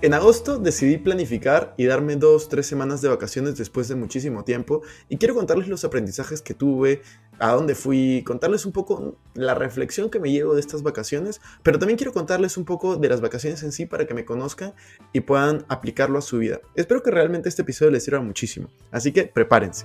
En agosto decidí planificar y darme dos, tres semanas de vacaciones después de muchísimo tiempo y quiero contarles los aprendizajes que tuve, a dónde fui, contarles un poco la reflexión que me llevo de estas vacaciones, pero también quiero contarles un poco de las vacaciones en sí para que me conozcan y puedan aplicarlo a su vida. Espero que realmente este episodio les sirva muchísimo, así que prepárense.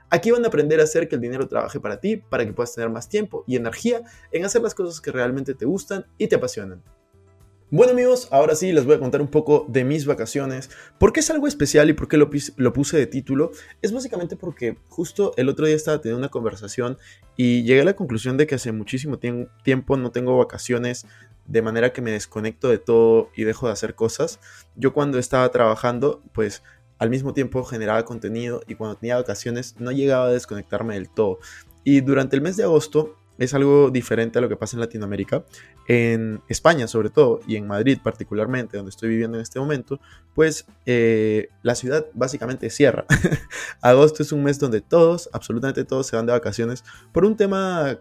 Aquí van a aprender a hacer que el dinero trabaje para ti, para que puedas tener más tiempo y energía en hacer las cosas que realmente te gustan y te apasionan. Bueno amigos, ahora sí les voy a contar un poco de mis vacaciones. ¿Por qué es algo especial y por qué lo, puse de título? Es básicamente porque justo el otro día estaba teniendo una conversación y llegué a la conclusión de que hace muchísimo tiempo no tengo vacaciones de manera que me desconecto de todo y dejo de hacer cosas. Yo cuando estaba trabajando, pues al mismo tiempo generaba contenido y cuando tenía vacaciones no llegaba a desconectarme del todo. Y durante el mes de agosto es algo diferente a lo que pasa en Latinoamérica. En España sobre todo y en Madrid particularmente, donde estoy viviendo en este momento, pues eh, la ciudad básicamente cierra. Agosto es un mes donde todos, absolutamente todos, se van de vacaciones por un tema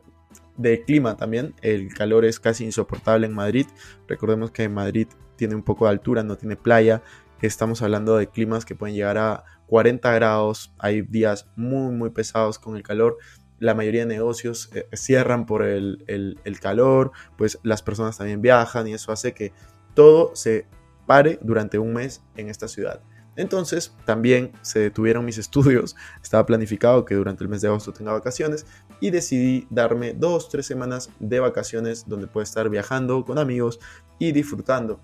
de clima también. El calor es casi insoportable en Madrid. Recordemos que Madrid tiene un poco de altura, no tiene playa, Estamos hablando de climas que pueden llegar a 40 grados. Hay días muy, muy pesados con el calor. La mayoría de negocios eh, cierran por el, el calor. Pues las personas también viajan y eso hace que todo se pare durante un mes en esta ciudad. Entonces también se detuvieron mis estudios, estaba planificado que durante el mes de agosto tenga vacaciones y decidí darme dos, tres semanas de vacaciones donde puedo estar viajando con amigos y disfrutando.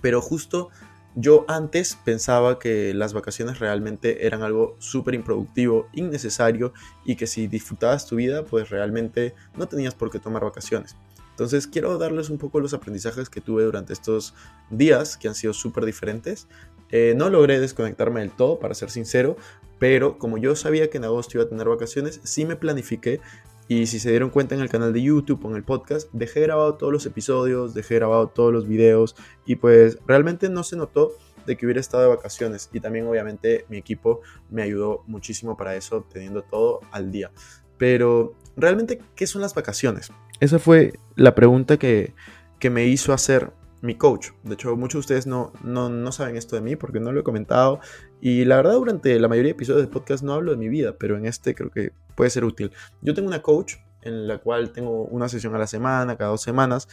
Pero justo yo antes pensaba que las vacaciones realmente eran algo súper improductivo, innecesario y que si disfrutabas tu vida, pues realmente no tenías por qué tomar vacaciones. Entonces quiero darles un poco los aprendizajes que tuve durante estos días que han sido súper diferentes. Eh, no logré desconectarme del todo, para ser sincero, pero como yo sabía que en agosto iba a tener vacaciones, sí me planifiqué y si se dieron cuenta en el canal de YouTube o en el podcast, dejé grabado todos los episodios, dejé grabado todos los videos y pues realmente no se notó de que hubiera estado de vacaciones y también obviamente mi equipo me ayudó muchísimo para eso, teniendo todo al día. Pero realmente, ¿qué son las vacaciones? Esa fue la pregunta que, que me hizo hacer mi coach. De hecho, muchos de ustedes no, no, no, saben esto de mí porque no lo he comentado. Y la verdad, durante la mayoría de episodios del podcast no hablo de mi vida, pero en este creo que puede ser útil. Yo tengo una coach en la cual tengo una sesión a la semana, cada dos semanas.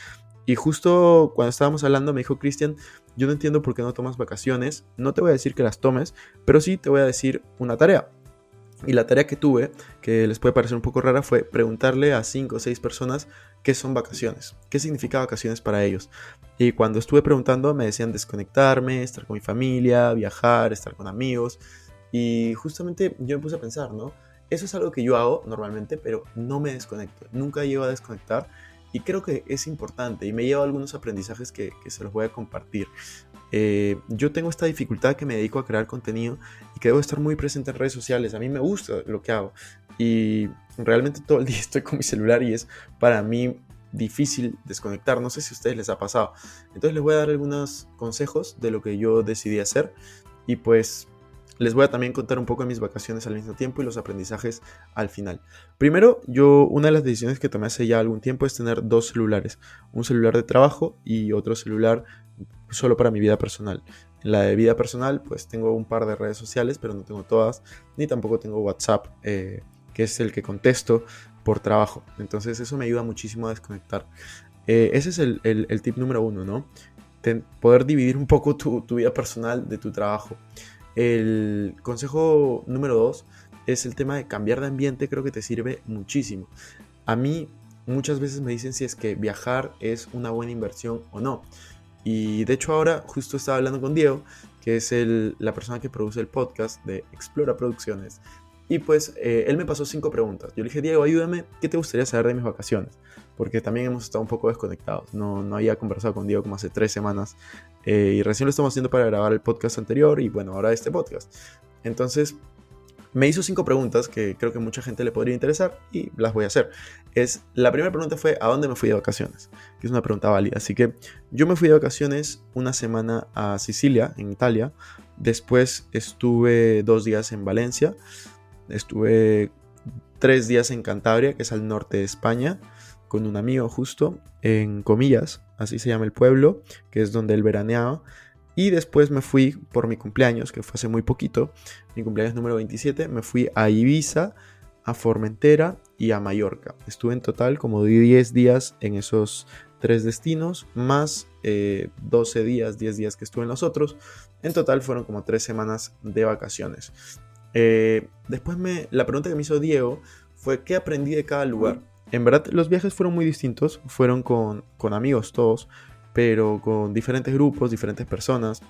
Y justo cuando estábamos hablando me dijo, Cristian, yo no entiendo por qué no tomas vacaciones. No te voy a decir que las tomes, pero sí te voy a decir una tarea. Y la tarea que tuve, que les puede parecer un poco rara, fue preguntarle a cinco o seis personas qué son vacaciones, qué significa vacaciones para ellos. Y cuando estuve preguntando me decían desconectarme, estar con mi familia, viajar, estar con amigos. Y justamente yo me puse a pensar, ¿no? Eso es algo que yo hago normalmente, pero no me desconecto. Nunca llego a desconectar y creo que es importante y me lleva algunos aprendizajes que, que se los voy a compartir. Eh, yo tengo esta dificultad que me dedico a crear contenido y que debo estar muy presente en redes sociales. A mí me gusta lo que hago y realmente todo el día estoy con mi celular y es para mí difícil desconectar. No sé si a ustedes les ha pasado. Entonces les voy a dar algunos consejos de lo que yo decidí hacer y pues les voy a también contar un poco de mis vacaciones al mismo tiempo y los aprendizajes al final. Primero, yo una de las decisiones que tomé hace ya algún tiempo es tener dos celulares, un celular de trabajo y otro celular solo para mi vida personal. En la de vida personal, pues tengo un par de redes sociales, pero no tengo todas, ni tampoco tengo WhatsApp, eh, que es el que contesto por trabajo. Entonces eso me ayuda muchísimo a desconectar. Eh, ese es el, tip número uno, ¿no? poder dividir un poco tu, vida personal de tu trabajo. El consejo número dos es el tema de cambiar de ambiente, creo que te sirve muchísimo. A mí muchas veces me dicen si es que viajar es una buena inversión o no. Y de hecho ahora justo estaba hablando con Diego, que es el, la persona que produce el podcast de Explora Producciones. Y pues eh, él me pasó cinco preguntas. Yo le dije, Diego, ayúdame, ¿qué te gustaría saber de mis vacaciones? Porque también hemos estado un poco desconectados. No, no había conversado con Diego como hace tres semanas. Eh, y recién lo estamos haciendo para grabar el podcast anterior y bueno, ahora este podcast. Entonces, me hizo cinco preguntas que creo que mucha gente le podría interesar y las voy a hacer. Es, la primera pregunta fue, ¿a dónde me fui de vacaciones? Que es una pregunta válida. Así que yo me fui de vacaciones una semana a Sicilia, en Italia. Después estuve dos días en Valencia. Estuve tres días en Cantabria, que es al norte de España, con un amigo justo, en Comillas, así se llama el pueblo, que es donde él veraneaba. Y después me fui por mi cumpleaños, que fue hace muy poquito, mi cumpleaños número 27, me fui a Ibiza, a Formentera y a Mallorca. Estuve en total como 10 días en esos tres destinos, más 12 eh, días, 10 días que estuve en los otros. En total fueron como 3 semanas de vacaciones. Eh, después me, la pregunta que me hizo Diego fue qué aprendí de cada lugar. En verdad los viajes fueron muy distintos, fueron con, con amigos todos, pero con diferentes grupos, diferentes personas.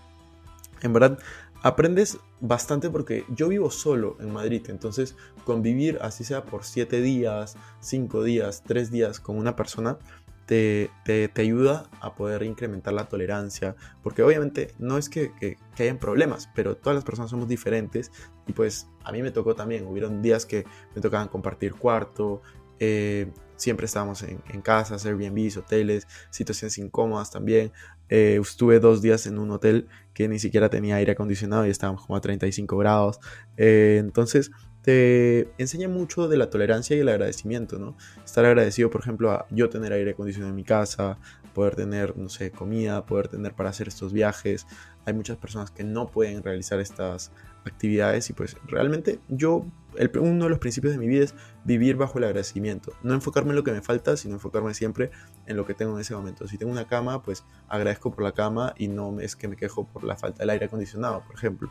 En verdad aprendes bastante porque yo vivo solo en Madrid, entonces convivir así sea por 7 días, 5 días, 3 días con una persona te, te, ayuda a poder incrementar la tolerancia, porque obviamente no es que, que, hayan problemas, pero todas las personas somos diferentes y pues a mí me tocó también, hubieron días que me tocaban compartir cuarto, eh, siempre estábamos en, en casas, Airbnbs, hoteles, situaciones incómodas también. Eh, estuve dos días en un hotel que ni siquiera tenía aire acondicionado y estábamos como a 35 grados. Eh, entonces, te enseña mucho de la tolerancia y el agradecimiento, ¿no? Estar agradecido, por ejemplo, a yo tener aire acondicionado en mi casa, poder tener, no sé, comida, poder tener para hacer estos viajes. Hay muchas personas que no pueden realizar estas actividades y pues realmente yo, el, uno de los principios de mi vida es vivir bajo el agradecimiento. No enfocarme en lo que me falta, sino enfocarme siempre en lo que tengo en ese momento. Si tengo una cama, pues agradezco por la cama y no es que me quejo por la falta del aire acondicionado, por ejemplo.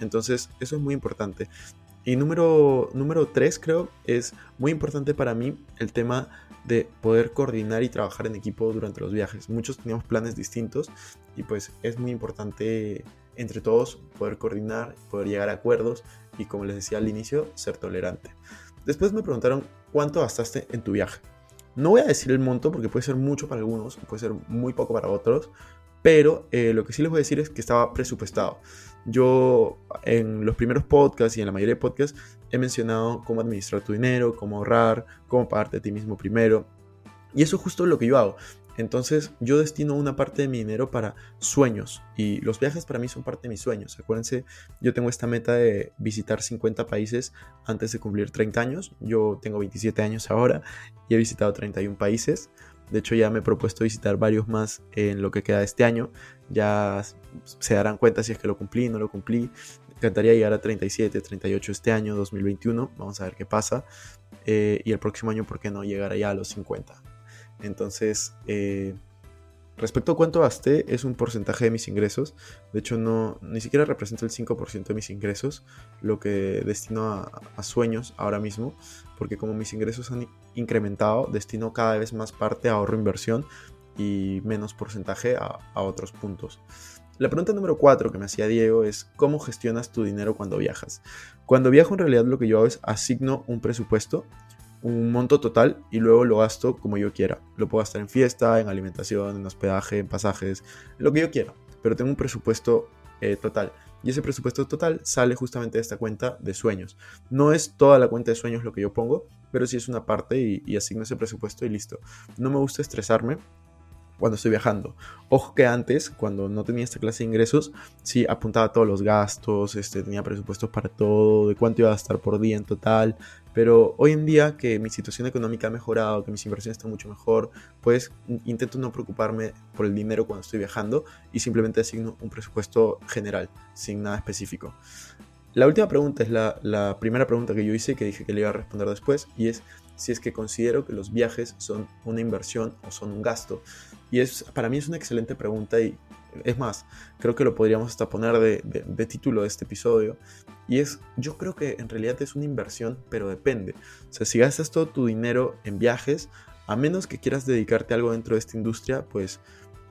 Entonces, eso es muy importante. Y número, número tres, creo, es muy importante para mí el tema de poder coordinar y trabajar en equipo durante los viajes. Muchos teníamos planes distintos y pues es muy importante entre todos poder coordinar, poder llegar a acuerdos y como les decía al inicio, ser tolerante. Después me preguntaron cuánto gastaste en tu viaje. No voy a decir el monto porque puede ser mucho para algunos, puede ser muy poco para otros, pero eh, lo que sí les voy a decir es que estaba presupuestado. Yo en los primeros podcasts y en la mayoría de podcasts he mencionado cómo administrar tu dinero, cómo ahorrar, cómo pagarte a ti mismo primero. Y eso es justo lo que yo hago. Entonces yo destino una parte de mi dinero para sueños y los viajes para mí son parte de mis sueños. Acuérdense, yo tengo esta meta de visitar 50 países antes de cumplir 30 años. Yo tengo 27 años ahora y he visitado 31 países. De hecho, ya me he propuesto visitar varios más en lo que queda de este año. Ya se darán cuenta si es que lo cumplí, no lo cumplí. Me encantaría llegar a 37, 38 este año, 2021. Vamos a ver qué pasa. Eh, y el próximo año, ¿por qué no llegar ya a los 50? Entonces, eh, Respecto a cuánto gasté, es un porcentaje de mis ingresos. De hecho, no, ni siquiera representa el 5% de mis ingresos, lo que destino a, sueños ahora mismo, porque como mis ingresos han incrementado, destino cada vez más parte a ahorro inversión y menos porcentaje a, a otros puntos. La pregunta número 4 que me hacía Diego es ¿cómo gestionas tu dinero cuando viajas? Cuando viajo en realidad lo que yo hago es asigno un presupuesto un monto total y luego lo gasto como yo quiera. Lo puedo gastar en fiesta, en alimentación, en hospedaje, en pasajes, lo que yo quiera. Pero tengo un presupuesto eh, total. Y ese presupuesto total sale justamente de esta cuenta de sueños. No es toda la cuenta de sueños lo que yo pongo, pero sí es una parte y, y asigno ese presupuesto y listo. No me gusta estresarme cuando estoy viajando. Ojo que antes, cuando no tenía esta clase de ingresos, sí apuntaba todos los gastos, este, tenía presupuestos para todo, de cuánto iba a gastar por día en total. Pero hoy en día que mi situación económica ha mejorado, que mis inversiones están mucho mejor, pues intento no preocuparme por el dinero cuando estoy viajando y simplemente asigno un presupuesto general, sin nada específico. La última pregunta es la, la primera pregunta que yo hice, que dije que le iba a responder después, y es si es que considero que los viajes son una inversión o son un gasto. Y es, para mí es una excelente pregunta y Es más, creo que lo podríamos hasta poner de, título de este episodio. Y es, yo creo que en realidad es una inversión, pero depende. O sea, si gastas todo tu dinero en viajes, a menos que quieras dedicarte a algo dentro de esta industria, pues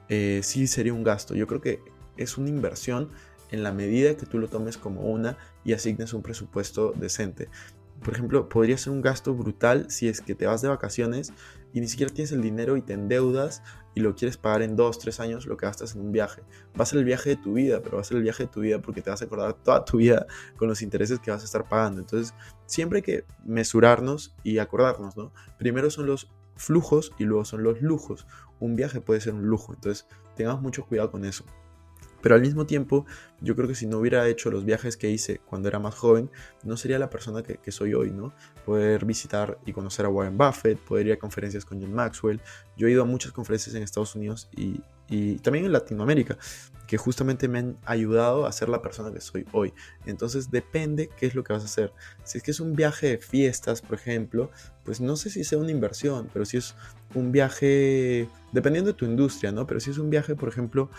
eh, sí sería un gasto. Yo creo que es una inversión en la medida que tú lo tomes como una y asignes un presupuesto decente. Por ejemplo, podría ser un gasto brutal si es que te vas de vacaciones y ni siquiera tienes el dinero y te endeudas y lo quieres pagar en dos, tres años lo que gastas en un viaje. Va a ser el viaje de tu vida, pero va a ser el viaje de tu vida porque te vas a acordar toda tu vida con los intereses que vas a estar pagando. Entonces, siempre hay que mesurarnos y acordarnos, ¿no? Primero son los flujos y luego son los lujos. Un viaje puede ser un lujo, entonces tengamos mucho cuidado con eso. Pero al mismo tiempo, yo creo que si no hubiera hecho los viajes que hice cuando era más joven, no sería la persona que, soy hoy, ¿no? Poder visitar y conocer a Warren Buffett, poder ir a conferencias con John Maxwell. Yo he ido a muchas conferencias en Estados Unidos y, y también en Latinoamérica, que justamente me han ayudado a ser la persona que soy hoy. Entonces depende qué es lo que vas a hacer. Si es que es un viaje de fiestas, por ejemplo, pues no sé si sea una inversión, pero si es un viaje, dependiendo de tu industria, ¿no? Pero si es un viaje, por ejemplo,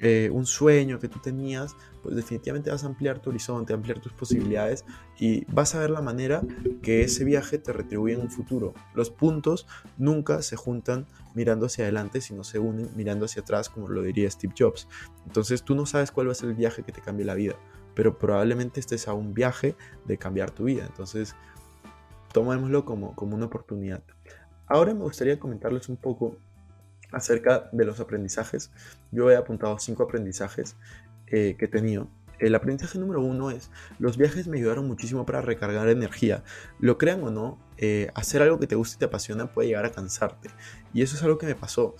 eh, un sueño que tú tenías, pues definitivamente vas a ampliar tu horizonte, ampliar tus posibilidades y vas a ver la manera que ese viaje te retribuye en un futuro. Los puntos nunca se juntan mirando hacia adelante, sino se unen mirando hacia atrás, como lo diría Steve Jobs. Entonces tú no sabes cuál va a ser el viaje que te cambie la vida, pero probablemente estés a un viaje de cambiar tu vida. Entonces tomémoslo como, como una oportunidad. Ahora me gustaría comentarles un poco acerca de los aprendizajes. Yo he apuntado cinco aprendizajes eh, que he tenido. El aprendizaje número uno es, los viajes me ayudaron muchísimo para recargar energía. Lo crean o no, eh, hacer algo que te guste y te apasiona puede llegar a cansarte. Y eso es algo que me pasó.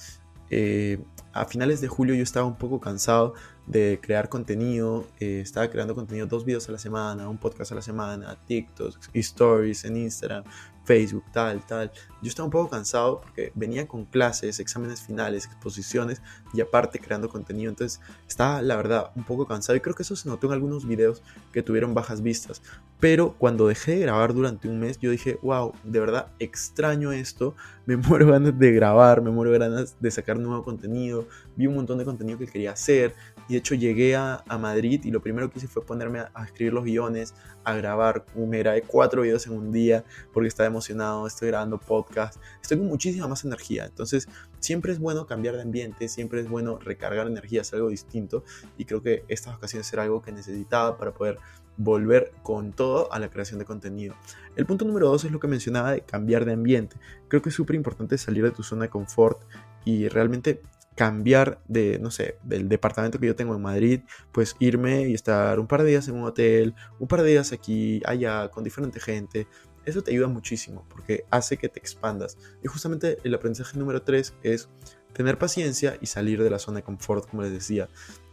Eh, a finales de julio yo estaba un poco cansado de crear contenido. estaba creando contenido dos videos a la semana, un podcast a la semana, TikToks, stories en Instagram, Facebook, tal, tal. Yo estaba un poco cansado porque venía con clases, exámenes finales, exposiciones y aparte creando contenido. Entonces estaba, la verdad, un poco cansado y creo que eso se notó en algunos videos que tuvieron bajas vistas. Pero cuando dejé de grabar durante un mes, yo dije, wow, de verdad extraño esto. Me muero ganas de grabar, me muero ganas de sacar nuevo contenido. Vi un montón de contenido que quería hacer. Y de hecho llegué a, Madrid y lo primero que hice fue ponerme a, escribir los guiones, a grabar. Me grabé cuatro videos en un día porque estaba emocionado, estoy grabando podcast, estoy con muchísima más energía. Entonces siempre es bueno cambiar de ambiente, siempre es bueno recargar energía, hacer algo distinto. Y creo que estas ocasiones era algo que necesitaba para poder volver con todo a la creación de contenido. El punto número dos es lo que mencionaba de cambiar de ambiente. Creo que es súper importante salir de tu zona de confort y realmente cambiar de, no sé, del departamento que yo tengo en Madrid, pues irme y estar un par de días en un hotel, un par de días aquí, allá, con diferente gente. Eso te ayuda muchísimo porque hace que te expandas. Y justamente el aprendizaje número 3 es tener paciencia y salir de la zona de confort, como les decía.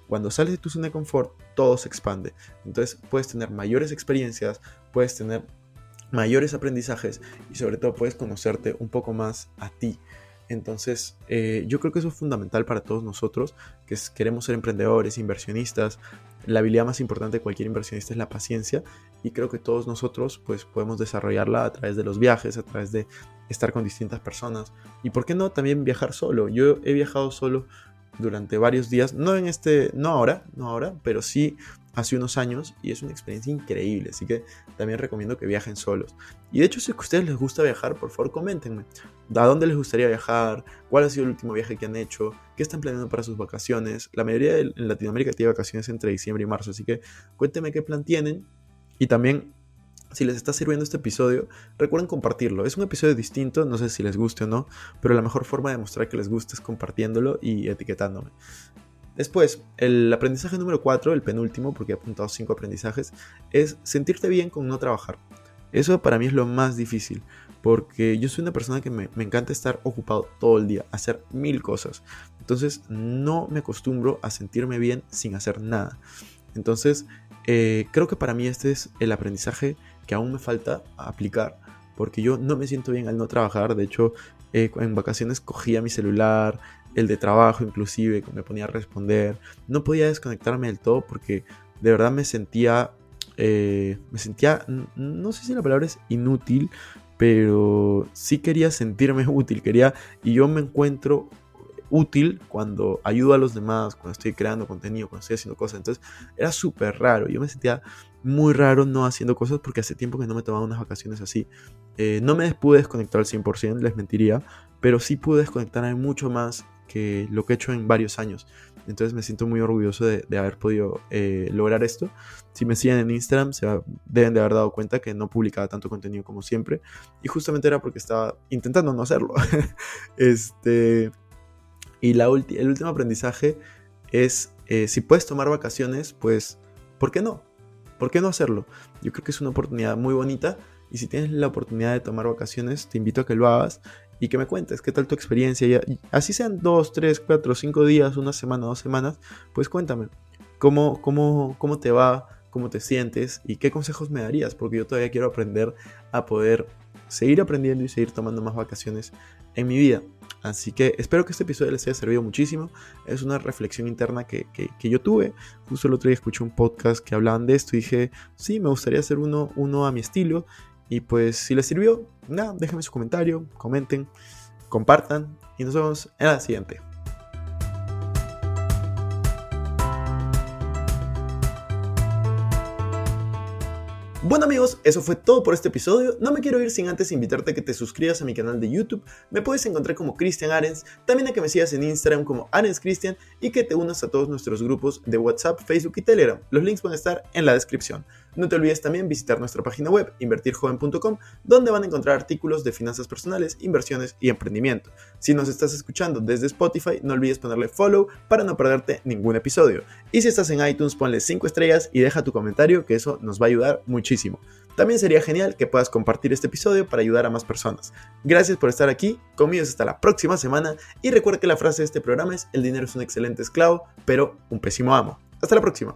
Cuando sales de tu zona de confort, todo se expande. Entonces puedes tener mayores experiencias, puedes tener mayores aprendizajes y sobre todo puedes conocerte un poco más a ti. Entonces, eh, yo creo que eso es fundamental para todos nosotros, que queremos ser emprendedores, inversionistas. La habilidad más importante de cualquier inversionista es la paciencia y creo que todos nosotros pues podemos desarrollarla a través de los viajes, a través de estar con distintas personas y por qué no también viajar solo. Yo he viajado solo durante varios días, no en este, no ahora, no ahora, pero sí hace unos años y es una experiencia increíble, así que también recomiendo que viajen solos. Y de hecho, si a ustedes les gusta viajar, por favor coméntenme. ¿A dónde les gustaría viajar? ¿Cuál ha sido el último viaje que han hecho? ¿Qué están planeando para sus vacaciones? La mayoría en Latinoamérica tiene vacaciones entre diciembre y marzo, así que cuéntenme qué plan tienen. Y también, si les está sirviendo este episodio, recuerden compartirlo. Es un episodio distinto, no sé si les guste o no, pero la mejor forma de mostrar que les gusta es compartiéndolo y etiquetándome. Después, el aprendizaje número 4, el penúltimo, porque he apuntado 5 aprendizajes, es sentirte bien con no trabajar. Eso para mí es lo más difícil, porque yo soy una persona que me, encanta estar ocupado todo el día, hacer mil cosas. Entonces no me acostumbro a sentirme bien sin hacer nada. Entonces eh, creo que para mí este es el aprendizaje que aún me falta aplicar, porque yo no me siento bien al no trabajar. De hecho, eh, en vacaciones cogía mi celular, el de trabajo inclusive, me ponía a responder. No podía desconectarme del todo porque de verdad me sentía, eh, me sentía, no sé si la palabra es inútil, pero sí quería sentirme útil, quería, y yo me encuentro útil cuando ayudo a los demás, cuando estoy creando contenido, cuando estoy haciendo cosas. Entonces era súper raro. Yo me sentía muy raro no haciendo cosas porque hace tiempo que no me tomaba unas vacaciones así. Eh, no me pude desconectar al 100%, les mentiría, pero sí pude desconectarme mucho más que lo que he hecho en varios años. Entonces me siento muy orgulloso de, haber podido eh, lograr esto. Si me siguen en Instagram, se deben de haber dado cuenta que no publicaba tanto contenido como siempre. Y justamente era porque estaba intentando no hacerlo. este, y la el último aprendizaje es, eh, si puedes tomar vacaciones, pues, ¿por qué no? ¿Por qué no hacerlo? Yo creo que es una oportunidad muy bonita. Y si tienes la oportunidad de tomar vacaciones, te invito a que lo hagas y que me cuentes qué tal tu experiencia. Y así sean dos, tres, cuatro, cinco días, una semana, dos semanas, pues cuéntame cómo, cómo, cómo te va, cómo te sientes y qué consejos me darías, porque yo todavía quiero aprender a poder seguir aprendiendo y seguir tomando más vacaciones en mi vida. Así que espero que este episodio les haya servido muchísimo. Es una reflexión interna que, que, yo tuve. Justo el otro día escuché un podcast que hablaban de esto y dije, sí, me gustaría hacer uno, uno a mi estilo. Y pues si les sirvió, nada, déjenme su comentario, comenten, compartan y nos vemos en la siguiente. Bueno amigos, eso fue todo por este episodio. No me quiero ir sin antes invitarte a que te suscribas a mi canal de YouTube. Me puedes encontrar como Cristian Arens, también a que me sigas en Instagram como Arens Cristian y que te unas a todos nuestros grupos de WhatsApp, Facebook y Telegram. Los links van a estar en la descripción. No te olvides también visitar nuestra página web invertirjoven.com donde van a encontrar artículos de finanzas personales, inversiones y emprendimiento. Si nos estás escuchando desde Spotify, no olvides ponerle follow para no perderte ningún episodio. Y si estás en iTunes, ponle 5 estrellas y deja tu comentario que eso nos va a ayudar muchísimo. También sería genial que puedas compartir este episodio para ayudar a más personas. Gracias por estar aquí, conmigo hasta la próxima semana y recuerda que la frase de este programa es el dinero es un excelente esclavo, pero un pésimo amo. Hasta la próxima.